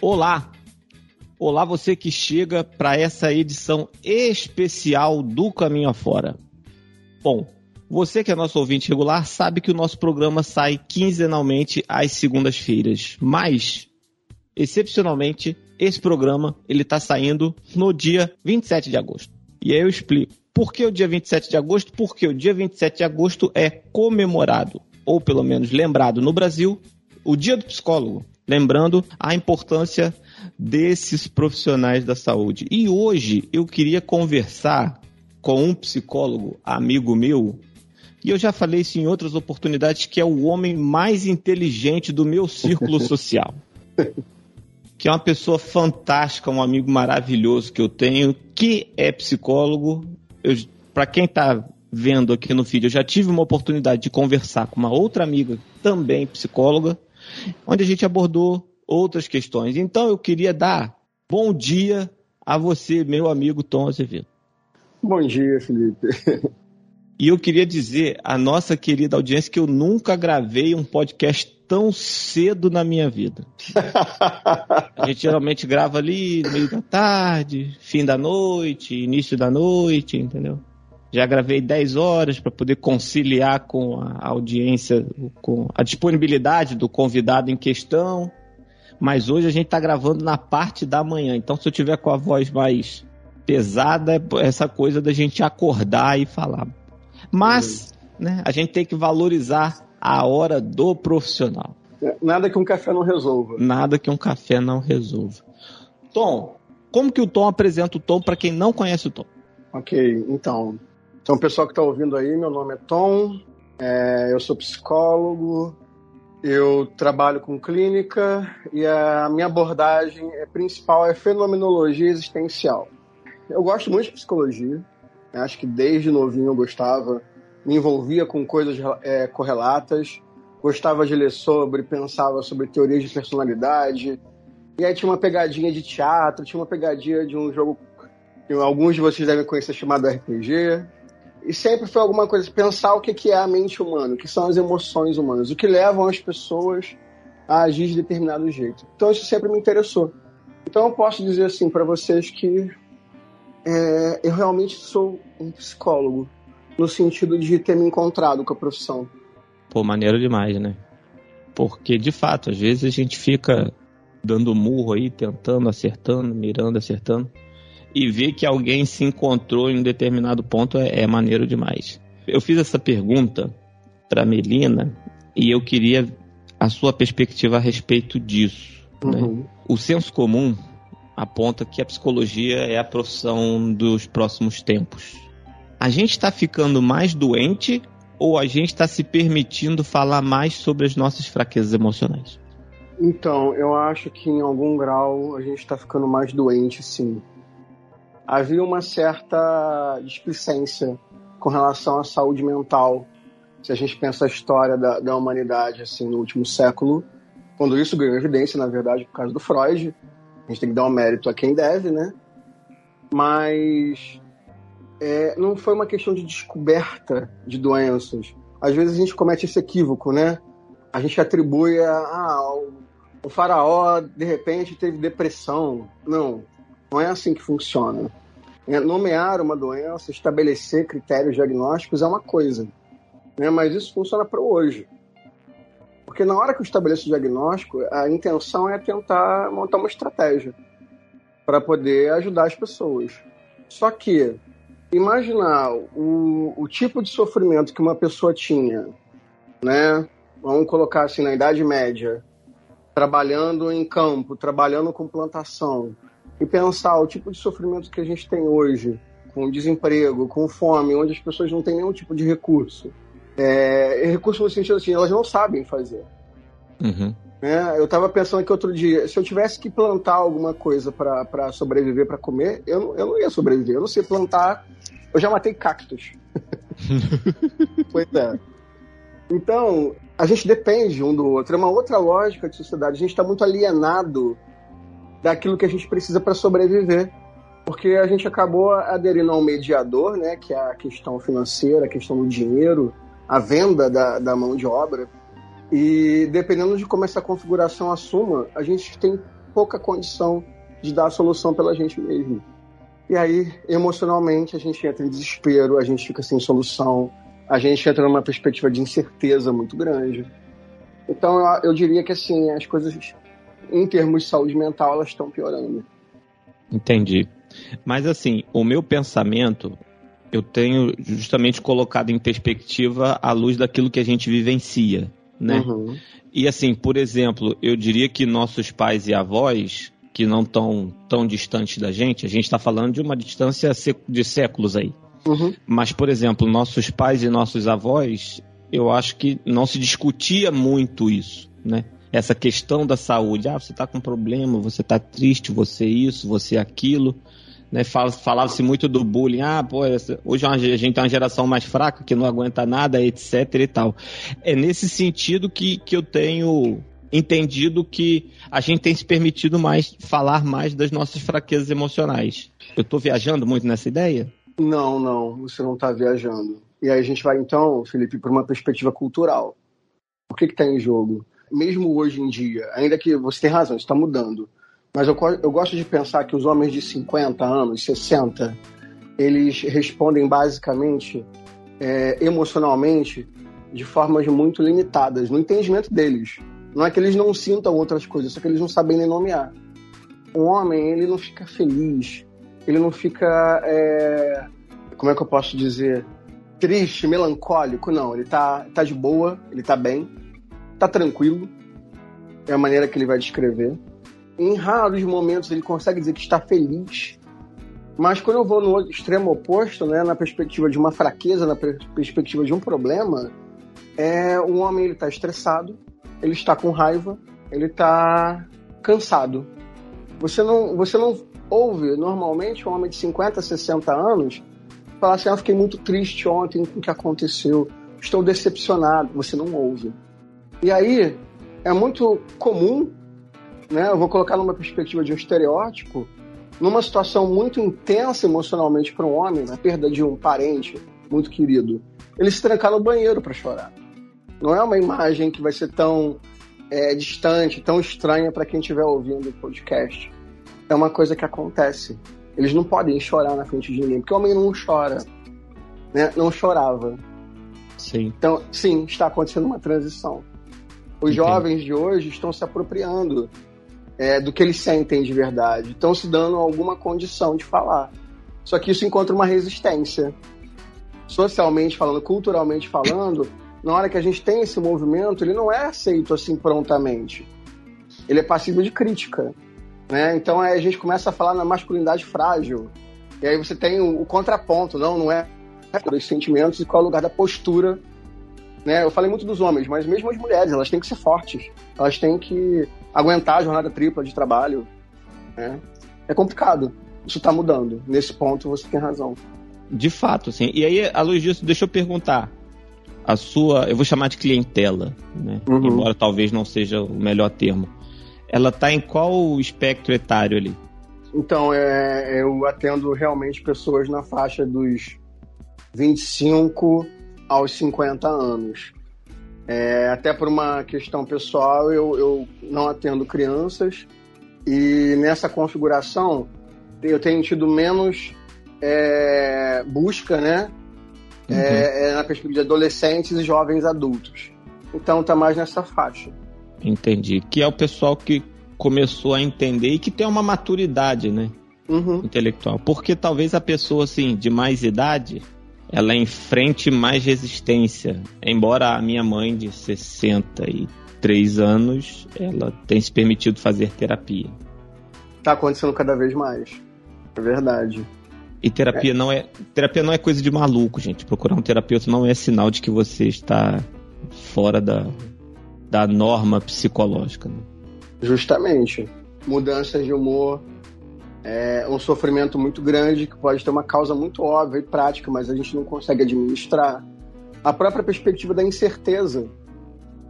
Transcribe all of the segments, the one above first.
Olá! Olá, você que chega para essa edição especial do Caminho Afora. Bom, você que é nosso ouvinte regular sabe que o nosso programa sai quinzenalmente às segundas-feiras, mas, excepcionalmente, esse programa ele está saindo no dia 27 de agosto. E aí eu explico. Por que o dia 27 de agosto? Porque o dia 27 de agosto é comemorado, ou pelo menos lembrado no Brasil, o Dia do Psicólogo lembrando a importância desses profissionais da saúde. E hoje eu queria conversar com um psicólogo, amigo meu, e eu já falei isso em outras oportunidades, que é o homem mais inteligente do meu círculo social. Que é uma pessoa fantástica, um amigo maravilhoso que eu tenho, que é psicólogo. Para quem está vendo aqui no vídeo, eu já tive uma oportunidade de conversar com uma outra amiga, também psicóloga, onde a gente abordou outras questões. Então eu queria dar bom dia a você, meu amigo Tom Azevedo. Bom dia, Felipe. E eu queria dizer à nossa querida audiência que eu nunca gravei um podcast tão cedo na minha vida. A gente geralmente grava ali no meio da tarde, fim da noite, início da noite, entendeu? Já gravei 10 horas para poder conciliar com a audiência, com a disponibilidade do convidado em questão. Mas hoje a gente está gravando na parte da manhã. Então, se eu tiver com a voz mais pesada, é essa coisa da gente acordar e falar. Mas, né, a gente tem que valorizar a hora do profissional. Nada que um café não resolva. Nada que um café não resolva. Tom, como que o Tom apresenta o Tom para quem não conhece o Tom? Ok, então, então, pessoal que está ouvindo aí, meu nome é Tom, é, eu sou psicólogo, eu trabalho com clínica e a minha abordagem é, principal é fenomenologia existencial. Eu gosto muito de psicologia, né? acho que desde novinho eu gostava, me envolvia com coisas é, correlatas, gostava de ler sobre, pensava sobre teorias de personalidade, e aí tinha uma pegadinha de teatro, tinha uma pegadinha de um jogo que alguns de vocês devem conhecer chamado RPG. E sempre foi alguma coisa, pensar o que é a mente humana, o que são as emoções humanas, o que levam as pessoas a agir de determinado jeito. Então isso sempre me interessou. Então eu posso dizer assim para vocês que é, eu realmente sou um psicólogo, no sentido de ter me encontrado com a profissão. Pô, maneiro demais, né? Porque, de fato, às vezes a gente fica dando murro aí, tentando, acertando, mirando, acertando e ver que alguém se encontrou em um determinado ponto é, é maneiro demais. Eu fiz essa pergunta para Melina e eu queria a sua perspectiva a respeito disso. Né? Uhum. Né? O senso comum aponta que a psicologia é a profissão dos próximos tempos. A gente está ficando mais doente ou a gente está se permitindo falar mais sobre as nossas fraquezas emocionais? Então, eu acho que em algum grau a gente está ficando mais doente, sim havia uma certa displicência com relação à saúde mental. Se a gente pensa a história da, da humanidade assim no último século, quando isso ganhou evidência, na verdade, por causa do Freud, a gente tem que dar um mérito a quem deve, né? Mas é, não foi uma questão de descoberta de doenças. Às vezes a gente comete esse equívoco, né? A gente atribui a, ah, o faraó de repente teve depressão. Não, não é assim que funciona. É, nomear uma doença, estabelecer critérios diagnósticos é uma coisa, né? mas isso funciona para hoje. Porque na hora que eu estabeleço o diagnóstico, a intenção é tentar montar uma estratégia para poder ajudar as pessoas. Só que imaginar o, o tipo de sofrimento que uma pessoa tinha, né? Vamos colocar assim, na Idade Média, trabalhando em campo, trabalhando com plantação, e pensar o tipo de sofrimento que a gente tem hoje, com desemprego, com fome, onde as pessoas não têm nenhum tipo de recurso. É, recurso no sentido assim, elas não sabem fazer. Uhum. É, eu estava pensando aqui outro dia, se eu tivesse que plantar alguma coisa para sobreviver, para comer, eu não, eu não ia sobreviver. Eu não sei plantar. Eu já matei cactos. pois é. Então, a gente depende um do outro. É uma outra lógica de sociedade. A gente está muito alienado daquilo que a gente precisa para sobreviver. porque a gente acabou aderindo a um mediador, né, que é a questão financeira, a questão do dinheiro, a venda da, da mão de obra. E dependendo de como essa configuração assuma, a gente tem pouca condição de dar a solução pela gente mesmo. E aí, emocionalmente, a gente entra em desespero, a gente fica sem solução, a gente entra numa perspectiva de incerteza muito grande. Então, eu, eu diria que, assim, as coisas, em termos de saúde mental, elas estão piorando. Entendi. Mas, assim, o meu pensamento, eu tenho justamente colocado em perspectiva à luz daquilo que a gente vivencia, né? Uhum. E, assim, por exemplo, eu diria que nossos pais e avós, que não estão tão distantes da gente, a gente está falando de uma distância de séculos aí. Uhum. Mas, por exemplo, nossos pais e nossos avós, eu acho que não se discutia muito isso, né? Essa questão da saúde. Ah, você está com problema, você está triste, você isso, você aquilo. Né? Falava-se muito do bullying. Ah, pô, hoje a gente é uma geração mais fraca que não aguenta nada, etc e tal. É nesse sentido que, que eu tenho entendido que a gente tem se permitido mais falar mais das nossas fraquezas emocionais. Eu estou viajando muito nessa ideia? Não, não, você não está viajando. E aí a gente vai então, Felipe, para uma perspectiva cultural. O que está em jogo? Mesmo hoje em dia, ainda que você tem razão, está mudando. Mas eu, eu gosto de pensar que os homens de 50 anos, 60, eles respondem basicamente é, emocionalmente de formas muito limitadas no entendimento deles. Não é que eles não sintam outras coisas, só que eles não sabem nem nomear. Um homem, ele não fica feliz, ele não fica. É, como é que eu posso dizer? Triste, melancólico, não. Ele tá, tá de boa, ele tá bem, tá tranquilo. É a maneira que ele vai descrever. Em raros momentos ele consegue dizer que está feliz. Mas quando eu vou no extremo oposto, né, na perspectiva de uma fraqueza, na perspectiva de um problema, é o homem ele está estressado, ele está com raiva, ele está cansado. Você não, você não ouve normalmente um homem de 50, 60 anos falar assim: ah, fiquei muito triste ontem com o que aconteceu, estou decepcionado. Você não ouve. E aí é muito comum, né? Eu vou colocar numa perspectiva de um estereótipo, numa situação muito intensa emocionalmente para um homem, na perda de um parente muito querido, ele se trancar no banheiro para chorar. Não é uma imagem que vai ser tão é, distante, tão estranha para quem estiver ouvindo o podcast é uma coisa que acontece. Eles não podem chorar na frente de ninguém, porque o homem não chora. Né? Não chorava. Sim. Então, sim, está acontecendo uma transição. Os Entendi. jovens de hoje estão se apropriando é, do que eles sentem de verdade. Estão se dando alguma condição de falar. Só que isso encontra uma resistência. Socialmente falando, culturalmente falando, na hora que a gente tem esse movimento, ele não é aceito assim prontamente. Ele é passivo de crítica. Né? Então a gente começa a falar na masculinidade frágil. E aí você tem o, o contraponto, não, não é dos sentimentos e qual é o lugar da postura. Né? Eu falei muito dos homens, mas mesmo as mulheres, elas têm que ser fortes. Elas têm que aguentar a jornada tripla de trabalho. Né? É complicado. Isso está mudando. Nesse ponto você tem razão. De fato, sim. E aí, à luz disso, deixa eu perguntar. A sua, eu vou chamar de clientela, né? Uhum. embora talvez não seja o melhor termo ela tá em qual espectro etário ali? Então, é, eu atendo realmente pessoas na faixa dos 25 aos 50 anos. É, até por uma questão pessoal, eu, eu não atendo crianças e nessa configuração eu tenho tido menos é, busca, né? Uhum. É, é na perspectiva de adolescentes e jovens adultos. Então tá mais nessa faixa. Entendi. Que é o pessoal que começou a entender e que tem uma maturidade, né? Uhum. Intelectual. Porque talvez a pessoa, assim, de mais idade, ela enfrente mais resistência. Embora a minha mãe, de 63 anos, ela tenha se permitido fazer terapia. Tá acontecendo cada vez mais. É verdade. E terapia é. não é terapia não é coisa de maluco, gente. Procurar um terapeuta não é sinal de que você está fora da, da norma psicológica. Né? Justamente. Mudanças de humor, é um sofrimento muito grande que pode ter uma causa muito óbvia e prática, mas a gente não consegue administrar. A própria perspectiva da incerteza.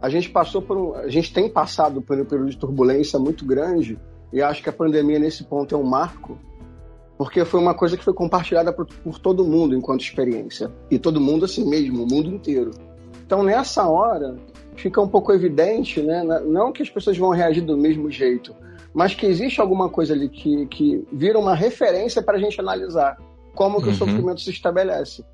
A gente passou por um, a gente tem passado por um período de turbulência muito grande e acho que a pandemia nesse ponto é um marco, porque foi uma coisa que foi compartilhada por, por, todo mundo enquanto experiência. E todo mundo assim mesmo, o mundo inteiro. Então nessa hora fica um pouco evidente, né? Não que as pessoas vão reagir do mesmo jeito, mas que existe alguma coisa ali que, que vira uma referência para a gente analisar como que uhum. o sofrimento se estabelece.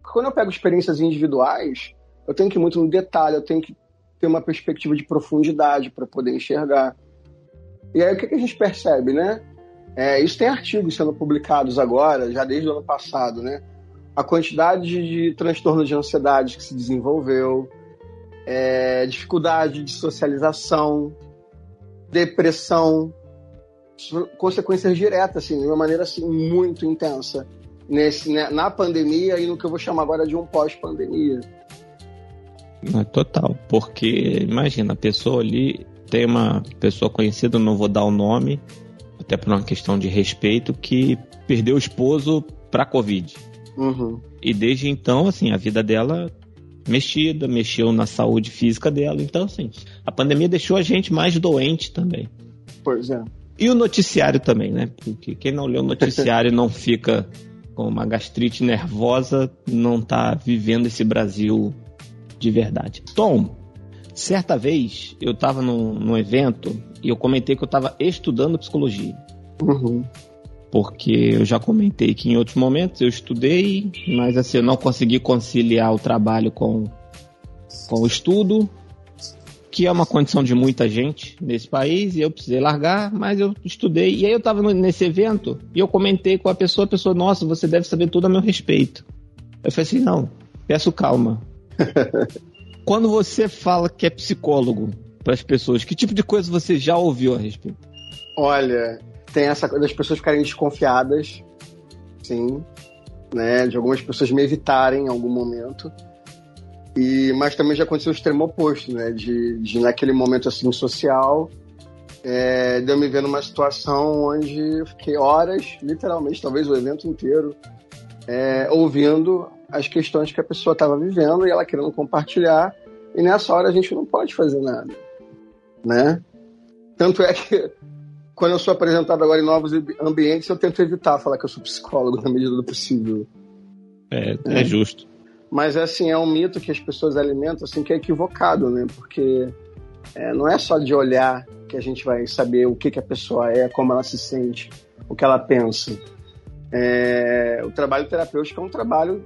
Quando eu pego experiências individuais, eu tenho que ir muito no detalhe, eu tenho que ter uma perspectiva de profundidade para poder enxergar. E aí o que, que a gente percebe, né? É, isso tem artigos sendo publicados agora, já desde o ano passado, né? A quantidade de transtorno de ansiedade que se desenvolveu, é, dificuldade de socialização, depressão, consequências diretas, assim, de uma maneira assim, muito intensa nesse, né, na pandemia e no que eu vou chamar agora de um pós-pandemia. Total, porque imagina, a pessoa ali tem uma pessoa conhecida, não vou dar o nome, até por uma questão de respeito, que perdeu o esposo para Covid. Uhum. E desde então, assim, a vida dela mexida, mexeu na saúde física dela. Então, assim, a pandemia deixou a gente mais doente também. Pois é. E o noticiário também, né? Porque quem não lê o noticiário não fica com uma gastrite nervosa, não tá vivendo esse Brasil de verdade. Tom, certa vez eu estava num, num, evento e eu comentei que eu estava estudando psicologia. Uhum. Porque eu já comentei que em outros momentos eu estudei, mas assim, eu não consegui conciliar o trabalho com, com o estudo, que é uma condição de muita gente nesse país, e eu precisei largar, mas eu estudei. E aí eu estava nesse evento e eu comentei com a pessoa, a pessoa, nossa, você deve saber tudo a meu respeito. Eu falei assim, não, peço calma. Quando você fala que é psicólogo para as pessoas, que tipo de coisa você já ouviu a respeito? Olha, tem essa coisa das pessoas ficarem desconfiadas, sim, né? De algumas pessoas me evitarem em algum momento. E, mas também já aconteceu o extremo oposto, né? De, de naquele momento assim social, é, de eu me ver numa situação onde eu fiquei horas, literalmente, talvez o evento inteiro, é, ouvindo as questões que a pessoa estava vivendo e ela querendo compartilhar. E nessa hora a gente não pode fazer nada, né? Tanto é que quando eu sou apresentado agora em novos ambientes, eu tento evitar falar que eu sou psicólogo na medida do possível. É, é, é justo. Mas assim, é um mito que as pessoas alimentam assim que é equivocado, né? Porque é, não é só de olhar que a gente vai saber o que, que a pessoa é, como ela se sente, o que ela pensa. É, o trabalho terapêutico é um trabalho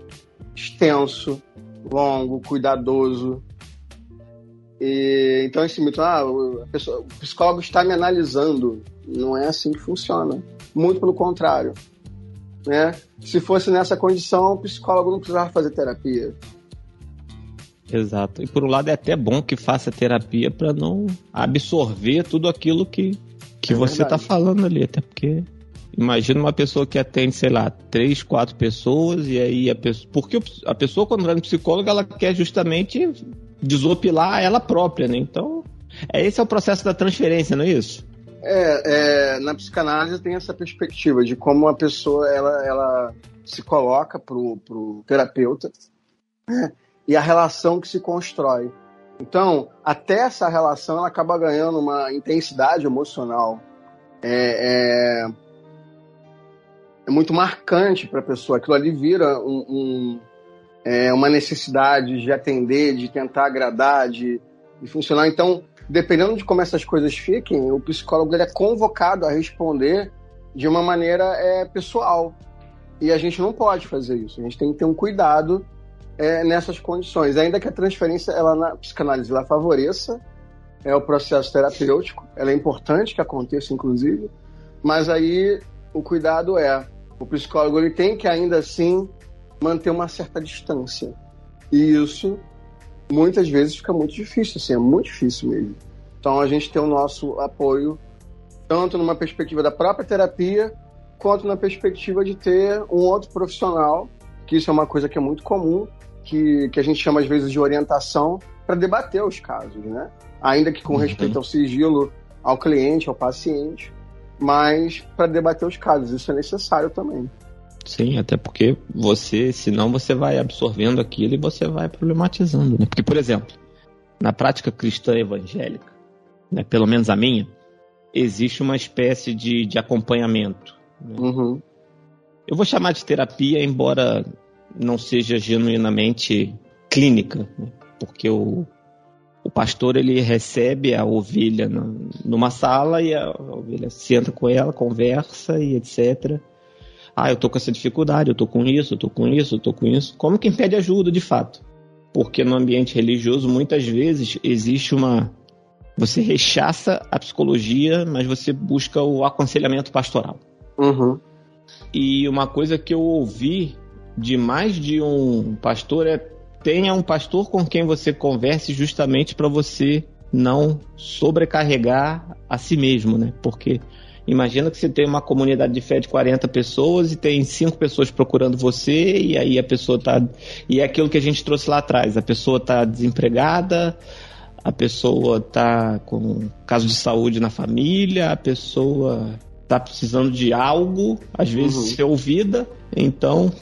extenso, longo, cuidadoso. E, então esse mito, ah, pessoa, o psicólogo está me analisando, não é assim que funciona. Muito pelo contrário. Né? Se fosse nessa condição, o psicólogo não precisava fazer terapia. Exato. E por um lado é até bom que faça terapia para não absorver tudo aquilo que, que é você está falando ali, até porque Imagina uma pessoa que atende, sei lá, três, quatro pessoas, e aí a pessoa. Porque a pessoa, quando vai no psicólogo, ela quer justamente desopilar ela própria, né? Então, é, esse é o processo da transferência, não é isso? É, é na psicanálise tem essa perspectiva de como a pessoa ela, ela se coloca pro, pro terapeuta né? e a relação que se constrói. Então, até essa relação ela acaba ganhando uma intensidade emocional. É, é, é muito marcante para a pessoa. Aquilo ali vira um, um, é, uma necessidade de atender, de tentar agradar, de, de, funcionar. Então, dependendo de como essas coisas fiquem, o psicólogo ele é convocado a responder de uma maneira é, pessoal. E a gente não pode fazer isso. A gente tem que ter um cuidado é, nessas condições. Ainda que a transferência ela, na psicanálise ela favoreça é, o processo terapêutico, ela é importante que aconteça, inclusive, mas aí o cuidado é o psicólogo ele tem que ainda assim manter uma certa distância. E isso muitas vezes fica muito difícil, assim, é muito difícil mesmo. Então a gente tem o nosso apoio tanto numa perspectiva da própria terapia, quanto na perspectiva de ter um outro profissional, que isso é uma coisa que é muito comum, que, que a gente chama às vezes de orientação, para debater os casos, né? Ainda que com uhum. respeito ao sigilo ao cliente, ao paciente, mas para debater os casos, isso é necessário também. Sim, até porque você, senão você vai absorvendo aquilo e você vai problematizando, né? Porque, por exemplo, na prática cristã evangélica, né, pelo menos a minha, existe uma espécie de, de acompanhamento. Né? Uhum. Eu vou chamar de terapia, embora não seja genuinamente clínica, né? porque o, o pastor ele recebe a ovelha numa sala e a, a ovelha senta com ela, conversa e etc. Ah, eu tô com essa dificuldade, eu tô com isso, eu tô com isso, eu tô com isso. Como quem pede ajuda, de fato. Porque no ambiente religioso, muitas vezes, existe uma. Você rechaça a psicologia, mas você busca o aconselhamento pastoral. Uhum. E uma coisa que eu ouvi de mais de um pastor é tenha um pastor com quem você converse justamente para você não sobrecarregar a si mesmo, né? Porque imagina que você tem uma comunidade de fé de 40 pessoas e tem cinco pessoas procurando você e aí a pessoa tá e é aquilo que a gente trouxe lá atrás, a pessoa tá desempregada, a pessoa tá com caso de saúde na família, a pessoa tá precisando de algo, às vezes uhum. ser ouvida, então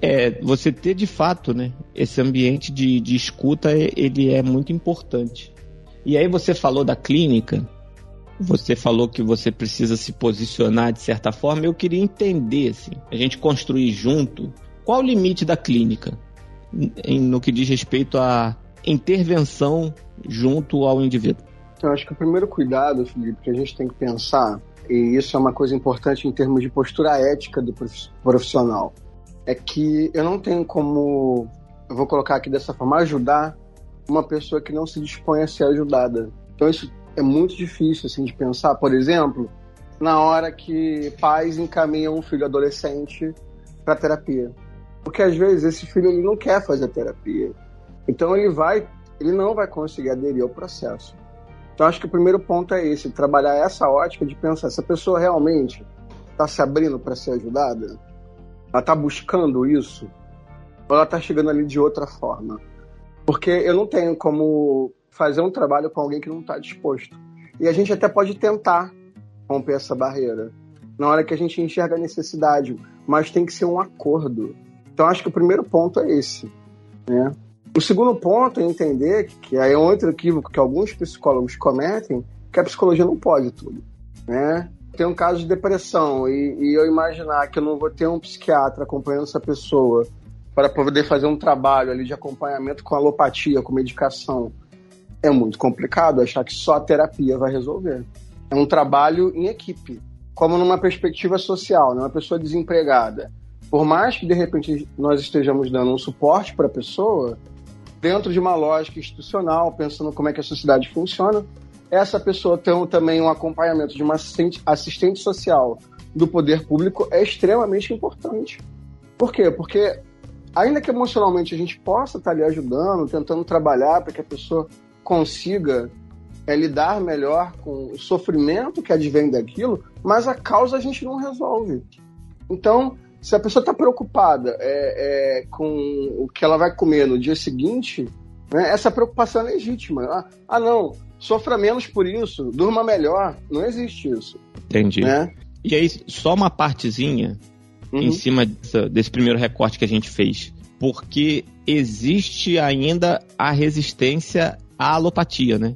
é, você ter de fato, né, esse ambiente de, de escuta, ele é muito importante. E aí você falou da clínica, você falou que você precisa se posicionar de certa forma. Eu queria entender, assim, a gente construir junto, qual o limite da clínica no que diz respeito à intervenção junto ao indivíduo? Eu acho que o primeiro cuidado, Felipe, que a gente tem que pensar, e isso é uma coisa importante em termos de postura ética do profissional, é que eu não tenho como, eu vou colocar aqui dessa forma, ajudar uma pessoa que não se dispõe a ser ajudada. Então isso é muito difícil assim de pensar. Por exemplo, na hora que pais encaminham um filho adolescente para terapia, porque às vezes esse filho ele não quer fazer terapia, então ele vai, ele não vai conseguir aderir ao processo. Então acho que o primeiro ponto é esse, trabalhar essa ótica de pensar se a pessoa realmente está se abrindo para ser ajudada ela está buscando isso? Ou ela está chegando ali de outra forma? Porque eu não tenho como fazer um trabalho com alguém que não está disposto. E a gente até pode tentar romper essa barreira na hora que a gente enxerga a necessidade, mas tem que ser um acordo. Então acho que o primeiro ponto é esse. Né? O segundo ponto é entender que aí é outro equívoco que alguns psicólogos cometem, que a psicologia não pode tudo. Né? tem um caso de depressão e, e, eu imaginar que eu não vou ter um psiquiatra acompanhando essa pessoa para poder fazer um trabalho ali de acompanhamento com alopatia, com medicação, é muito complicado achar que só a terapia vai resolver. É um trabalho em equipe, como numa perspectiva social, né? uma pessoa desempregada. Por mais que de repente nós estejamos dando um suporte para a pessoa, dentro de uma lógica institucional, pensando como é que a sociedade funciona, essa pessoa ter também um acompanhamento de uma assistente, social do poder público é extremamente importante. Por quê? Porque ainda que emocionalmente a gente possa estar ali ajudando, tentando trabalhar para que a pessoa consiga é, lidar melhor com o sofrimento que advém daquilo, mas a causa a gente não resolve. Então, se a pessoa está preocupada é, é, com o que ela vai comer no dia seguinte, né, essa preocupação é legítima. Ah, ah, não, sofra menos por isso, durma melhor. Não existe isso. Entendi. Né? E aí, só uma partezinha uhum. em cima desse, desse primeiro recorte que a gente fez. Porque existe ainda a resistência à alopatia, né?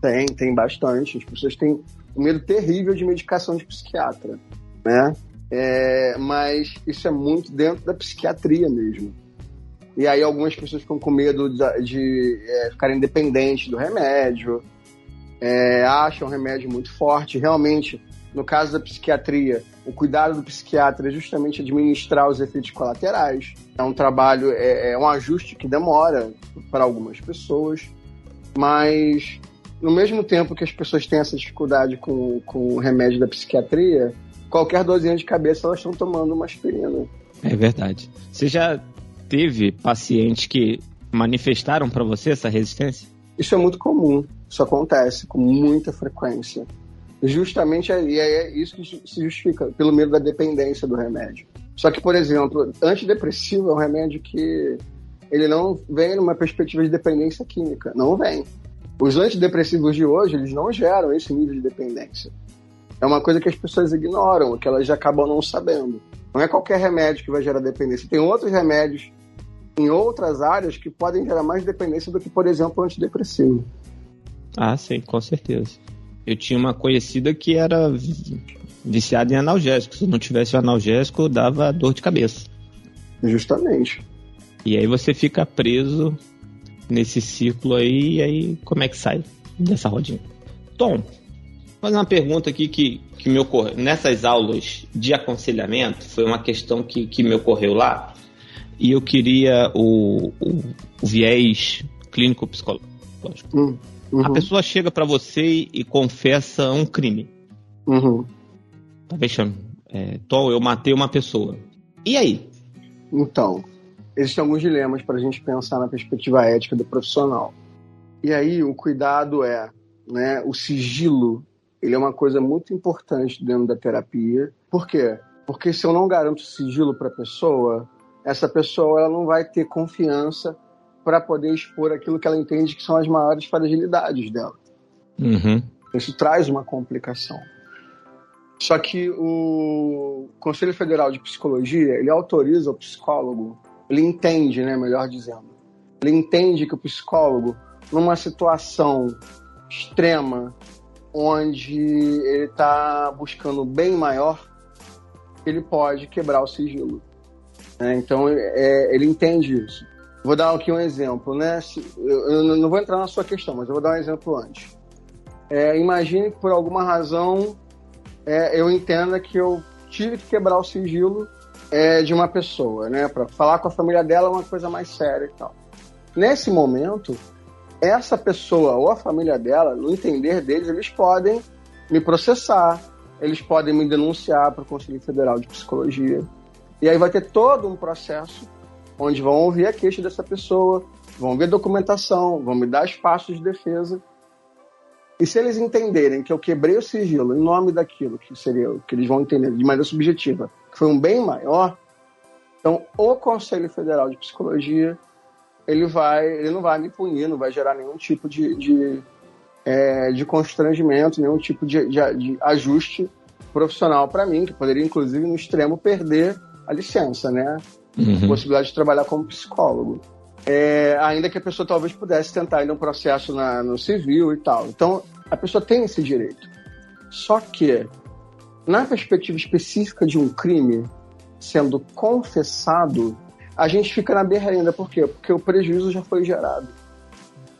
Tem, tem bastante. As pessoas têm um medo terrível de medicação de psiquiatra, né? É, mas isso é muito dentro da psiquiatria mesmo. E aí algumas pessoas ficam com medo de, de é, do remédio, é, acham um remédio muito forte. Realmente, no caso da psiquiatria, o cuidado do psiquiatra é justamente administrar os efeitos colaterais. É um trabalho, é, é um ajuste que demora para algumas pessoas, mas no mesmo tempo que as pessoas têm essa dificuldade com, com o remédio da psiquiatria, qualquer dorzinha de cabeça elas estão tomando uma aspirina. É verdade. Você já teve pacientes que manifestaram para você essa resistência? Isso é muito comum. Isso acontece com muita frequência. Justamente é, é isso que se justifica pelo medo da dependência do remédio. Só que, por exemplo, antidepressivo é um remédio que ele não vem numa perspectiva de dependência química. Não vem. Os antidepressivos de hoje, eles não geram esse nível de dependência. É uma coisa que as pessoas ignoram, que elas já acabam não sabendo. Não é qualquer remédio que vai gerar dependência. Tem outros remédios em outras áreas que podem gerar mais dependência do que, por exemplo, o antidepressivo. Ah, sim, com certeza. Eu tinha uma conhecida que era viciado em analgésico. Se não tivesse o analgésico, dava dor de cabeça. Justamente. E aí você fica preso nesse ciclo aí, e aí como é que sai dessa rodinha? Tom, vou fazer uma pergunta aqui que, que me ocorreu. Nessas aulas de aconselhamento, foi uma questão que, que me ocorreu lá, e eu queria o, o, o viés clínico psicológico. Hum, uhum. A pessoa chega para você e, confessa um crime. Uhum. Tá vexando. É, Tom, eu matei uma pessoa. E aí? Então, existem alguns dilemas para a gente pensar na perspectiva ética do profissional. E aí o cuidado é, né, o sigilo, ele é uma coisa muito importante dentro da terapia. Por quê? Porque se eu não garanto sigilo para a pessoa, essa pessoa ela não vai ter confiança para poder expor aquilo que ela entende que são as maiores fragilidades dela. Uhum. Isso traz uma complicação. Só que o Conselho Federal de Psicologia ele autoriza o psicólogo ele entende, né, melhor dizendo, ele entende que o psicólogo, numa situação extrema, onde ele está buscando bem maior, ele pode quebrar o sigilo. Né? Então, é, ele entende isso. Vou dar aqui um exemplo, né? Eu não vou entrar na sua questão, mas eu vou dar um exemplo antes. É, imagine que por alguma razão é, eu entenda que eu tive que quebrar o sigilo é, de uma pessoa, né? Para falar com a família dela é uma coisa mais séria e tal. Nesse momento, essa pessoa ou a família dela, no entender deles, eles podem me processar, eles podem me denunciar para o Conselho Federal de Psicologia. E aí vai ter todo um processo onde vão ouvir a queixa dessa pessoa, vão ver documentação, vão me dar espaço de defesa. E se eles entenderem que eu quebrei o sigilo em nome daquilo que seria o que eles vão entender de maneira subjetiva, foi um bem maior, então o Conselho Federal de Psicologia ele vai, ele não vai me punir, não vai gerar nenhum tipo de, de, é, de constrangimento, nenhum tipo de, de, de ajuste profissional para mim, que poderia inclusive no extremo perder a licença, né? Uhum. Possibilidade de trabalhar como psicólogo. É, ainda que a pessoa talvez pudesse tentar ir um processo na, no civil e tal. Então, a pessoa tem esse direito. Só que na perspectiva específica de um crime sendo confessado, a gente fica na berrenda. Por quê? Porque o prejuízo já foi gerado.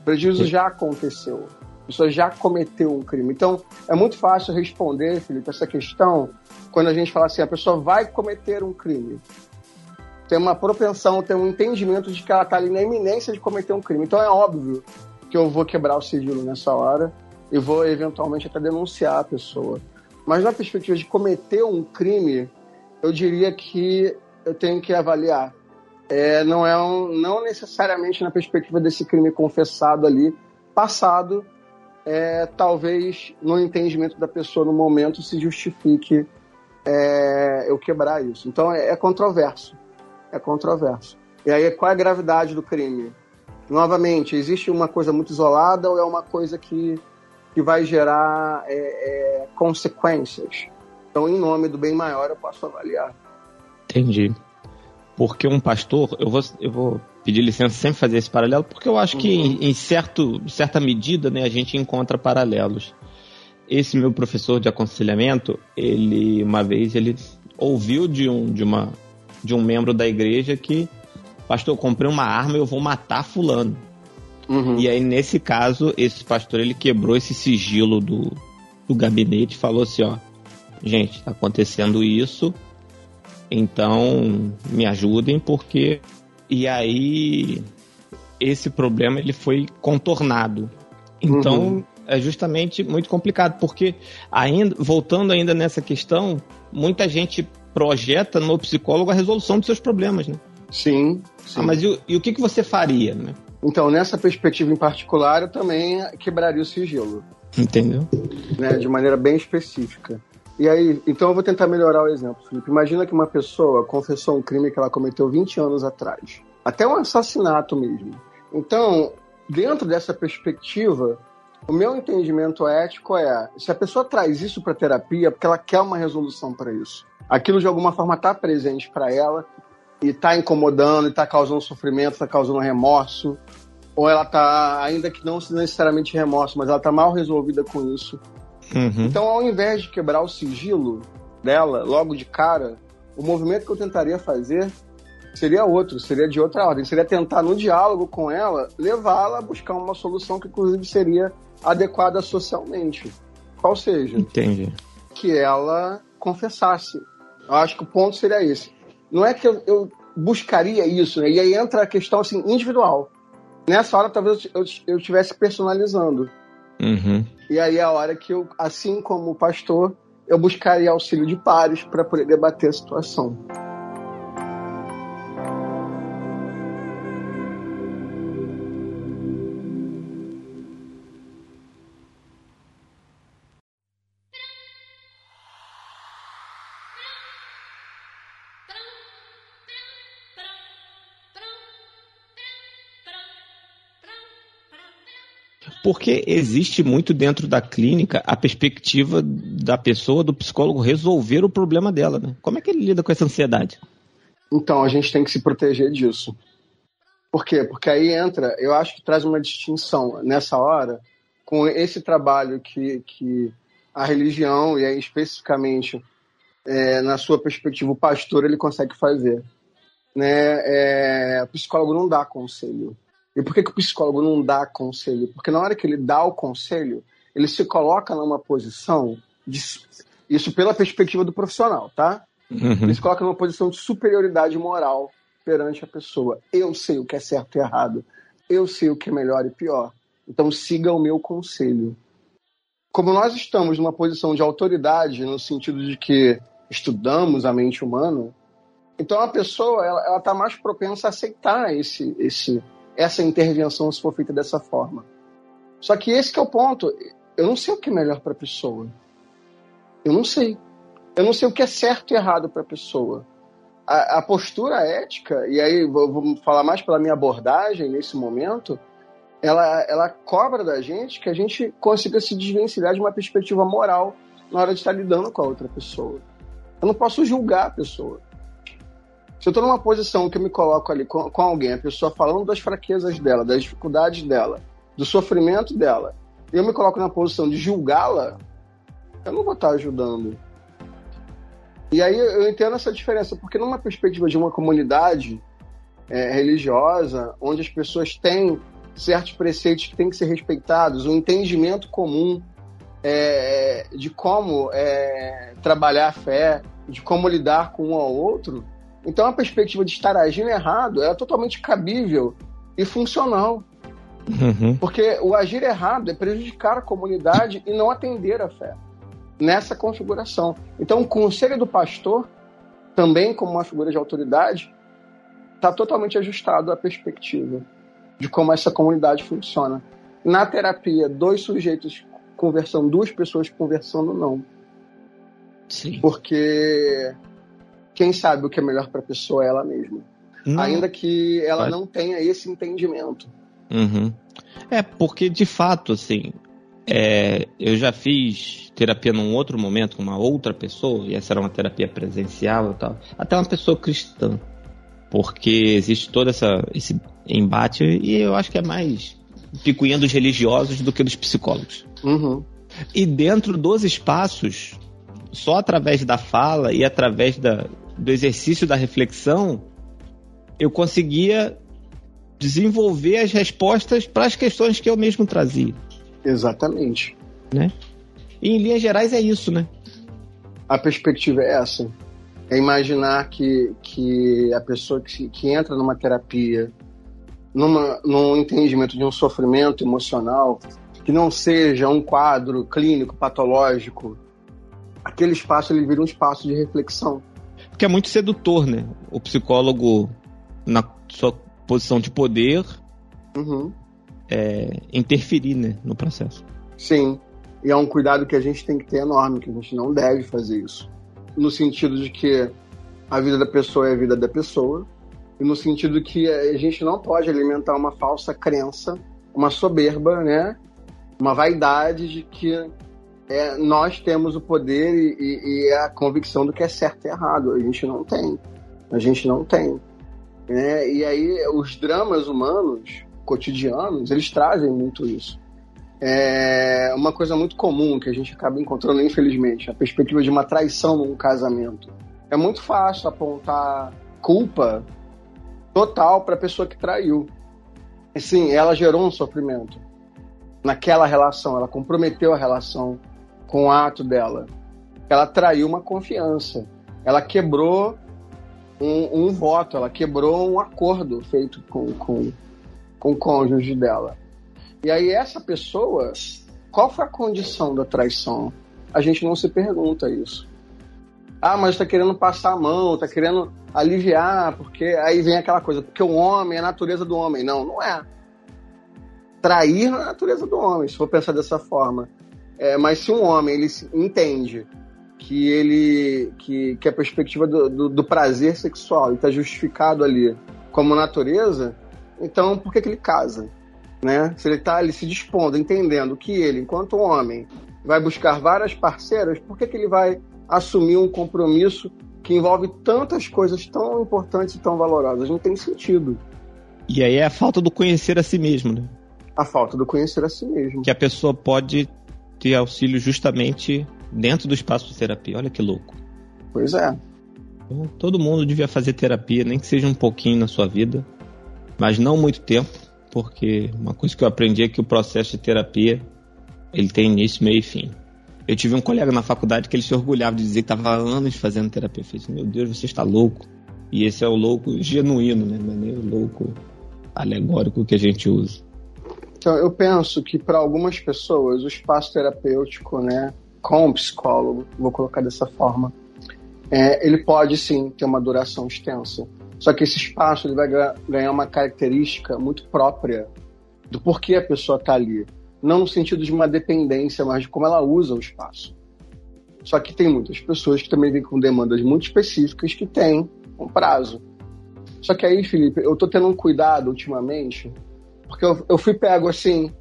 O prejuízo já aconteceu. A pessoa já cometeu um crime. Então, é muito fácil responder, Felipe, essa questão quando a gente fala assim: a pessoa vai cometer um crime. Tem uma propensão, tem um entendimento de que ela está ali na iminência de cometer um crime. Então, é óbvio que eu vou quebrar o sigilo nessa hora e vou eventualmente até denunciar a pessoa. Mas na perspectiva de cometer um crime, eu diria que eu tenho que avaliar. É, não é um, não necessariamente na perspectiva desse crime confessado ali, passado, é, talvez no entendimento da pessoa no momento se justifique é, eu quebrar isso. Então é, é controverso. É controverso. E aí, qual é a gravidade do crime? Novamente, existe uma coisa muito isolada ou é uma coisa que que vai gerar é, é, consequências. Então, em nome do bem maior, eu posso avaliar. Entendi. Porque um pastor, eu vou, eu vou pedir licença sempre fazer esse paralelo, porque eu acho uhum. que em, em, certo, certa medida né, a gente encontra paralelos. Esse meu professor de aconselhamento, ele uma vez ele ouviu de um, de uma, de um membro da igreja que, pastor, comprei uma arma e eu vou matar fulano. Uhum. E aí, nesse caso, esse pastor ele quebrou esse sigilo do, do gabinete e falou assim: ó, gente, tá acontecendo isso, então me ajudem, porque. E aí, esse problema ele foi contornado. Então, uhum. é justamente muito complicado, porque, ainda voltando ainda nessa questão, muita gente projeta no psicólogo a resolução dos seus problemas, né? Sim. sim. Ah, mas e, e, o que, que você faria, né? Então, nessa perspectiva em particular, eu também quebraria o sigilo. Entendeu? Né, de maneira bem específica. E aí, então eu vou tentar melhorar o exemplo, Felipe. Imagina que uma pessoa confessou um crime que ela cometeu 20 anos atrás. Até um assassinato mesmo. Então, dentro dessa perspectiva, o meu entendimento ético é: se a pessoa traz isso para terapia, é porque ela quer uma resolução para isso. Aquilo de alguma forma está presente para ela e está incomodando, e está causando sofrimento, está causando remorso, ou ela está, ainda que não necessariamente remorso, mas ela está mal resolvida com isso. Uhum. Então, ao invés de quebrar o sigilo, dela, logo de cara, o movimento que eu tentaria fazer seria outro, seria de outra ordem. Seria tentar, no diálogo com ela, levá-la a buscar uma solução que, inclusive, seria adequada socialmente. Qual seja? Entendi. Que ela confessasse. Eu acho que o ponto seria esse. Não é que eu, eu buscaria isso, né? E aí entra a questão assim, individual. Nessa hora, talvez eu, eu estivesse personalizando. Uhum. E aí é a hora que eu, assim como pastor, eu buscaria auxílio de pares para poder debater a situação. Porque existe muito dentro da clínica a perspectiva da pessoa, do psicólogo, resolver o problema dela, né? Como é que ele lida com essa ansiedade? Então, a gente tem que se proteger disso. Por quê? Porque aí entra, eu acho que traz uma distinção nessa hora com esse trabalho que, que a religião, e aí especificamente é, na sua perspectiva, o pastor ele consegue fazer. Né? É, o psicólogo não dá conselho. E por que, que o psicólogo não dá conselho? Porque na hora que ele dá o conselho, ele se coloca numa posição de, isso pela perspectiva do profissional, tá? Uhum. Ele se coloca numa posição de superioridade moral perante a pessoa. Eu sei o que é certo e errado. Eu sei o que é melhor e pior. Então siga o meu conselho. Como nós estamos numa posição de autoridade, no sentido de que estudamos a mente humana, então a pessoa ela está mais propensa a aceitar esse, esse, essa intervenção se for feita dessa forma. Só que esse que é o ponto. Eu não sei o que é melhor para a pessoa. Eu não sei. Eu não sei o que é certo e errado para a pessoa. A, postura ética, e aí vou, vou, falar mais pela minha abordagem nesse momento, ela, ela cobra da gente que a gente consiga se desvencilhar de uma perspectiva moral na hora de estar lidando com a outra pessoa. Eu não posso julgar a pessoa. Se eu estou numa posição que eu me coloco ali com, com, alguém, a pessoa falando das fraquezas dela, das dificuldades dela, do sofrimento dela, e eu me coloco na posição de julgá-la, eu não vou estar ajudando. E aí eu entendo essa diferença, porque numa perspectiva de uma comunidade é, religiosa, onde as pessoas têm certos preceitos que têm que ser respeitados, um entendimento comum é, de como é, trabalhar a fé, de como lidar com um ao outro, então a perspectiva de estar agindo errado é totalmente cabível e funcional. Uhum. Porque o agir errado é prejudicar a comunidade e não atender a fé nessa configuração. Então o conselho do pastor, também como uma figura de autoridade, está totalmente ajustado à perspectiva de como essa comunidade funciona. Na terapia, dois sujeitos conversando, duas pessoas conversando, não. Sim. Porque quem sabe o que é melhor para a pessoa é ela mesma. Não. Ainda que ela Mas... não tenha esse entendimento. Uhum. É, porque de fato, assim, é, eu já fiz terapia num outro momento com uma outra pessoa, e essa era uma terapia presencial e tal, até uma pessoa cristã. Porque existe todo essa, esse embate, e eu acho que é mais picuinha dos religiosos do que dos psicólogos. Uhum. E dentro dos espaços, só através da fala e através da, do exercício da reflexão, eu conseguia desenvolver as respostas para as questões que eu mesmo trazia. Exatamente. Né? E em linhas gerais é isso, né? A perspectiva é essa. É imaginar que, que a pessoa que, que entra numa terapia, numa, num entendimento de um sofrimento emocional, que não seja um quadro clínico, patológico, aquele espaço ele vira um espaço de reflexão que é muito sedutor, né? O psicólogo, na sua posição de poder, uhum. é, interferir né, no processo. Sim, e é um cuidado que a gente tem que ter enorme, que a gente não deve fazer isso. No sentido de que a vida da pessoa é a vida da pessoa, e no sentido que a gente não pode alimentar uma falsa crença, uma soberba, né? Uma vaidade de que é, nós temos o poder e, e, a convicção do que é certo e errado. A gente não tem. A gente não tem. É, e aí os dramas humanos cotidianos, eles trazem muito isso. é uma coisa muito comum que a gente acaba encontrando, infelizmente, a perspectiva de uma traição num casamento. É muito fácil apontar culpa total para a pessoa que traiu. E sim, ela gerou um sofrimento naquela relação, ela comprometeu a relação com o ato dela. Ela traiu uma confiança, ela quebrou um, um voto, ela quebrou um acordo feito com, com, com o cônjuge dela. E aí, essa pessoa, qual foi a condição da traição? A gente não se pergunta isso. Ah, mas está querendo passar a mão, está querendo aliviar, porque aí vem aquela coisa, porque o homem é a natureza do homem. Não, não é. Trair não é a natureza do homem, se for pensar dessa forma. É, mas se um homem ele entende que ele que, que a perspectiva do, do, do prazer sexual está justificado ali como natureza, então por que, que ele casa? Né? Se ele está ali se dispondo, entendendo que ele, enquanto homem, vai buscar várias parceiras, por que, que ele vai assumir um compromisso que envolve tantas coisas tão importantes e tão valorosas? Não tem sentido. E aí é a falta do conhecer a si mesmo, né? A falta do conhecer a si mesmo. Que a pessoa pode ter auxílio justamente dentro do espaço de terapia. Olha que louco. Pois é. Então, todo mundo devia fazer terapia, nem que seja um pouquinho na sua vida, mas não muito tempo, porque uma coisa que eu aprendi é que o processo de terapia ele tem início, meio e fim. Eu tive um colega na faculdade que ele se orgulhava de dizer que estava anos fazendo terapia. Eu falei assim, meu Deus, você está louco. E esse é o louco genuíno, né? Não é nem o louco alegórico que a gente usa. Então, eu penso que para algumas pessoas o espaço terapêutico, né, com o psicólogo, vou colocar dessa forma, é, ele pode sim ter uma duração extensa. Só que esse espaço ele vai ganhar uma característica muito própria do porquê a pessoa está ali. Não no sentido de uma dependência, mas de como ela usa o espaço. Só que tem muitas pessoas que também vêm com demandas muito específicas que têm um prazo. Só que aí, Felipe, eu estou tendo um cuidado ultimamente, porque eu, eu fui pego assim,